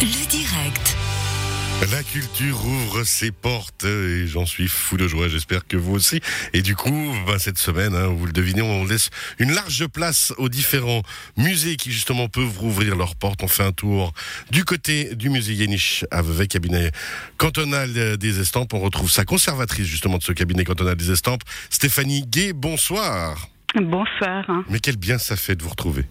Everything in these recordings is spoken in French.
Le direct. La culture ouvre ses portes et j'en suis fou de joie, j'espère que vous aussi. Et du coup, ben, cette semaine, hein, vous le devinez, on laisse une large place aux différents musées qui justement peuvent rouvrir leurs portes. On fait un tour du côté du musée Yéniche avec cabinet cantonal des estampes. On retrouve sa conservatrice justement de ce cabinet cantonal des estampes, Stéphanie Gay. Bonsoir. Bonsoir. Mais quel bien ça fait de vous retrouver.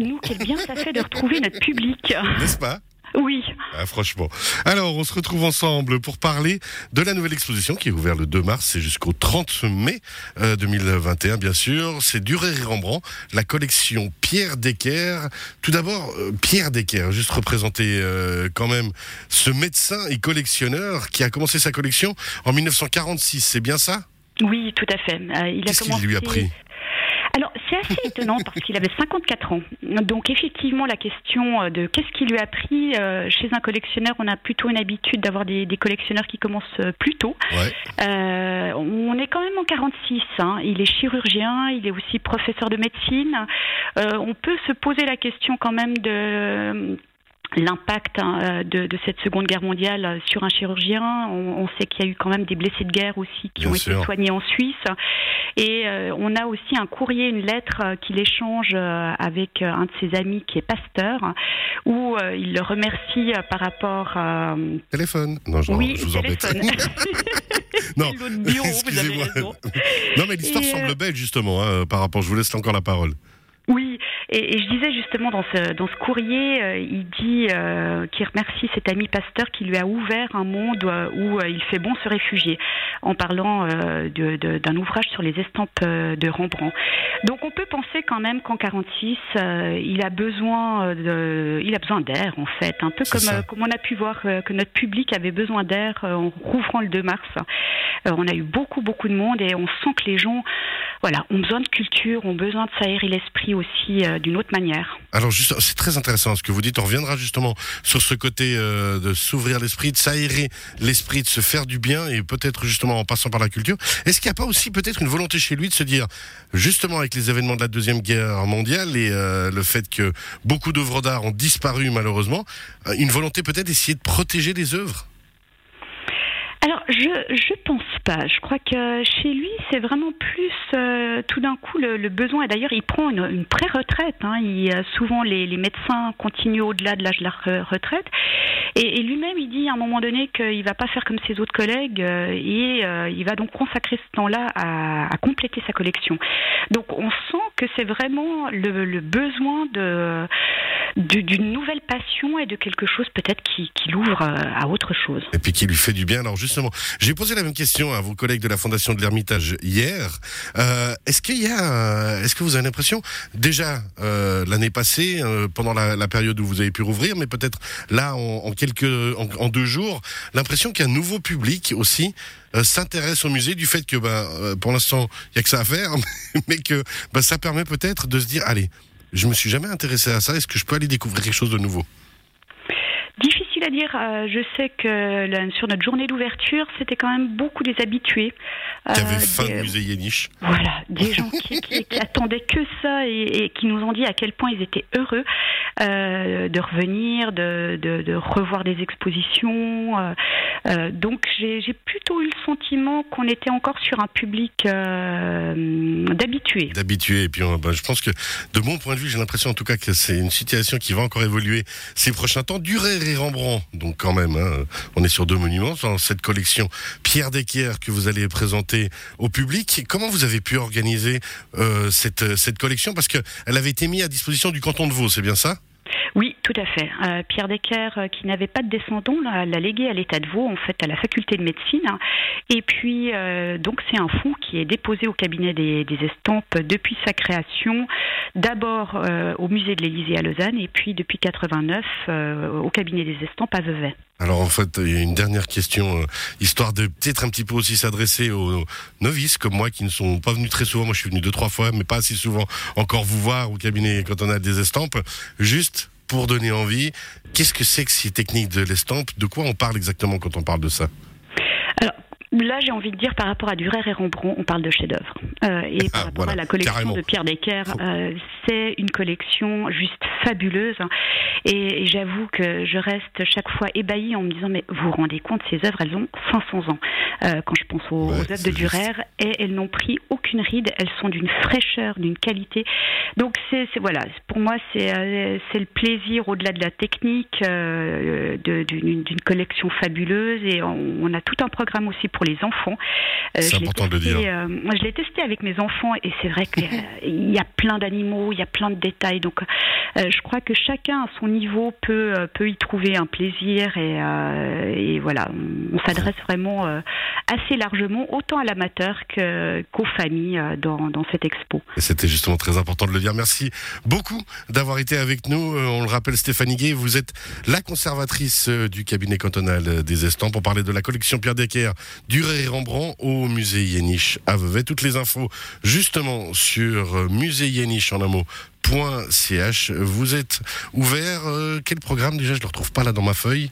Nous, quel bien ça fait de retrouver notre public. N'est-ce pas? Oui. ah, franchement. Alors, on se retrouve ensemble pour parler de la nouvelle exposition qui est ouverte le 2 mars c'est jusqu'au 30 mai euh, 2021, bien sûr. C'est Durer et Rembrandt, la collection Pierre Decker. Tout d'abord, euh, Pierre Decker, juste représenter euh, quand même ce médecin et collectionneur qui a commencé sa collection en 1946, c'est bien ça? Oui, tout à fait. Euh, il a Qu'est-ce qu'il lui a pris c'est assez étonnant parce qu'il avait 54 ans. Donc, effectivement, la question euh, de qu'est-ce qui lui a pris euh, chez un collectionneur, on a plutôt une habitude d'avoir des, des collectionneurs qui commencent euh, plus tôt. Ouais. Euh, on est quand même en 46. Hein. Il est chirurgien, il est aussi professeur de médecine. Euh, on peut se poser la question quand même de l'impact hein, euh, de, de cette Seconde Guerre mondiale euh, sur un chirurgien. On, on sait qu'il y a eu quand même des blessés de guerre aussi qui Bien ont sûr. été soignés en Suisse. Et euh, on a aussi un courrier, une lettre qu'il échange avec un de ses amis qui est pasteur, où euh, il le remercie par rapport à... Téléphone Non, je, oui, je vous embête. téléphone. non, vous avez excusez-moi. raison. Non, mais l'histoire semble belle justement hein, par rapport. Je vous laisse encore la parole. Oui, et, et je disais justement dans ce, dans ce courrier, euh, il dit euh, qu'il remercie cet ami pasteur qui lui a ouvert un monde euh, où euh, il fait bon se réfugier, en parlant d'un ouvrage sur les estampes de Rembrandt. Donc on peut penser quand même qu'en 46, euh, il a besoin de, il a besoin d'air en fait, un peu comme, comme on a pu voir que notre public avait besoin d'air en rouvrant le 2 mars. On a eu beaucoup beaucoup de monde et on sent que les gens voilà, ont besoin de culture, ont besoin de s'aérer l'esprit aussi d'une autre manière. Alors c'est très intéressant ce que vous dites. On reviendra justement sur ce côté euh, de s'ouvrir l'esprit, de s'aérer l'esprit, de se faire du bien et peut-être justement en passant par la culture. Est-ce qu'il n'y a pas aussi peut-être une volonté chez lui de se dire, justement avec les événements de la deuxième guerre mondiale et euh, le fait que beaucoup d'œuvres d'art ont disparu malheureusement, euh, une volonté peut-être d'essayer de protéger les œuvres? Je je pense pas. Je crois que chez lui, c'est vraiment plus euh, tout d'un coup le, le besoin. Et d'ailleurs, il prend une, une pré-retraite. Hein. Il, souvent, les, les médecins continuent au-delà de l'âge de la re- retraite. Et, et lui-même, il dit à un moment donné qu'il va pas faire comme ses autres collègues euh, et euh, il va donc consacrer ce temps-là à, à compléter sa collection. Donc, on sent que c'est vraiment le, le besoin de d'une nouvelle passion et de quelque chose peut-être qui, qui l'ouvre euh, à autre chose. et puis qui lui fait du bien. Alors justement, j'ai posé la même question à vos collègues de la Fondation de l'Ermitage hier. Euh, est-ce qu'il y a, est-ce que vous avez l'impression déjà euh, l'année passée, euh, pendant la, la période où vous avez pu rouvrir, mais peut-être là en, en quelques, en, en deux jours, l'impression qu'un nouveau public aussi euh, s'intéresse au musée du fait que, ben, euh, pour l'instant, il y a que ça à faire, mais que ben, ça permet peut-être de se dire, allez. Je me suis jamais intéressé à ça. Est-ce que je peux aller découvrir quelque chose de nouveau? Difficile à dire. euh, je sais que là, sur notre journée d'ouverture, c'était quand même beaucoup des habitués. Qui euh, avait faim des- le musée Yéniche Voilà, des gens qui, qui, qui attendaient que ça et, et qui nous ont dit à quel point ils étaient heureux euh, de revenir, de, de, de revoir des expositions. euh, euh, donc j'ai plutôt eu le sentiment qu'on était encore sur un public euh, d'habitués. d'habitués. Et puis, on- ben, je pense que, de mon point de vue, j'ai l'impression en tout cas que c'est une situation qui va encore évoluer ces prochains temps. Durer et Rembrandt, donc quand même, hein, on est sur deux monuments dans cette collection Pierre Decker que vous allez présenter au public. Comment vous avez pu organiser euh, cette, cette collection? Parce que elle avait été mise à disposition du canton de Vaud, c'est bien ça? Oui, tout à fait. Euh, Pierre Decker, euh, qui n'avait pas de descendants, l'a légué à l'État de Vaud, en fait, à la faculté de médecine. Et puis, euh, donc, c'est un fonds qui est déposé au cabinet des, estampes depuis sa création, d'abord au musée de l'Élysée à Lausanne, et puis depuis 89 euh, au cabinet des estampes à Vevey. Alors en fait, il y a une dernière question, histoire de peut-être un petit peu aussi s'adresser aux novices comme moi qui ne sont pas venus très souvent. Moi, je suis venu deux trois fois, mais pas assez souvent encore vous voir au cabinet quand on a des estampes. Juste pour donner envie, qu'est-ce que c'est que ces techniques de l'estampe? De quoi on parle exactement quand on parle de ça? Alors, Là, j'ai envie de dire, par rapport à Durer et Rembrandt, on parle de chef-d'œuvre. Euh, et Ah, par rapport voilà, à la collection carrément. de Pierre Decker, euh, c'est une collection juste fabuleuse. Et, et j'avoue que je reste chaque fois ébahie en me disant, mais vous vous rendez compte, ces œuvres, elles ont 500 ans. Euh, quand je pense aux, Ouais, aux œuvres de Durer, et elles n'ont pris aucune ride, elles sont d'une fraîcheur, d'une qualité. Donc c'est voilà, pour moi c'est euh, c'est le plaisir au-delà de la technique euh, de- d'une collection fabuleuse et on, on a tout un programme aussi pour les enfants. C'est important de testé, dire. euh, moi je l'ai testé avec mes enfants et c'est vrai qu'il y a plein d'animaux, il y a plein de détails. Donc euh, je crois que chacun à son niveau peut euh, peut y trouver un plaisir et, euh, voilà, on, s'adresse vraiment assez largement autant à l'amateur qu'aux familles dans, cette expo. C'était justement très important de le dire. Merci beaucoup d'avoir été avec nous. On le rappelle, Stéphanie Gay, vous êtes la conservatrice du cabinet cantonal des estampes pour parler de la collection Pierre Decker, Durer et Rembrandt au musée Yéniche à Vevey. Toutes les infos justement sur musée Yéniche en un mot. .ch. Vous êtes ouvert. euh, quel programme déjà Je ne le retrouve pas là dans ma feuille.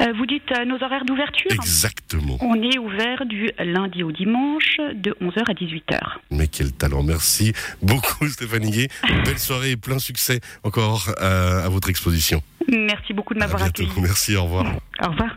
Euh, vous dites euh, nos horaires d'ouverture Exactement. On est ouvert du lundi au dimanche de 11h à 18h. Mais quel talent. Merci beaucoup Stéphanie Gay. Belle soirée et plein succès encore à votre exposition. Merci beaucoup de m'avoir accueilli. Merci, au revoir. Au revoir.